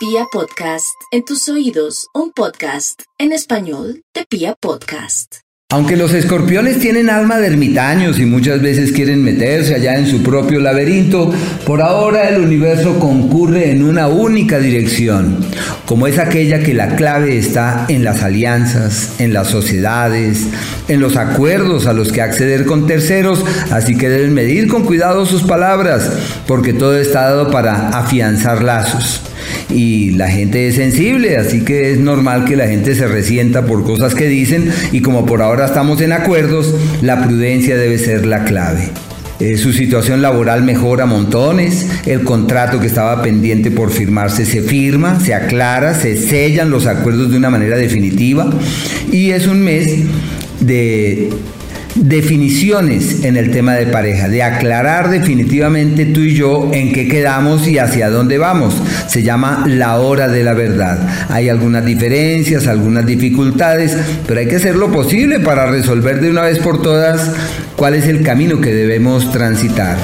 Pia Podcast, en tus oídos, un podcast en español de Pia Podcast. Aunque los escorpiones tienen alma de ermitaños y muchas veces quieren meterse allá en su propio laberinto, por ahora el universo concurre en una única dirección, como es aquella que la clave está en las alianzas, en las sociedades, en los acuerdos a los que acceder con terceros, así que deben medir con cuidado sus palabras, porque todo está dado para afianzar lazos y la gente es sensible, así que es normal que la gente se resienta por cosas que dicen y como por ahora estamos en acuerdos, la prudencia debe ser la clave. Eh, su situación laboral mejora montones, el contrato que estaba pendiente por firmarse se firma, se aclara, se sellan los acuerdos de una manera definitiva y es un mes de definiciones en el tema de pareja, de aclarar definitivamente tú y yo en qué quedamos y hacia dónde vamos. Se llama la hora de la verdad. Hay algunas diferencias, algunas dificultades, pero hay que hacer lo posible para resolver de una vez por todas cuál es el camino que debemos transitar.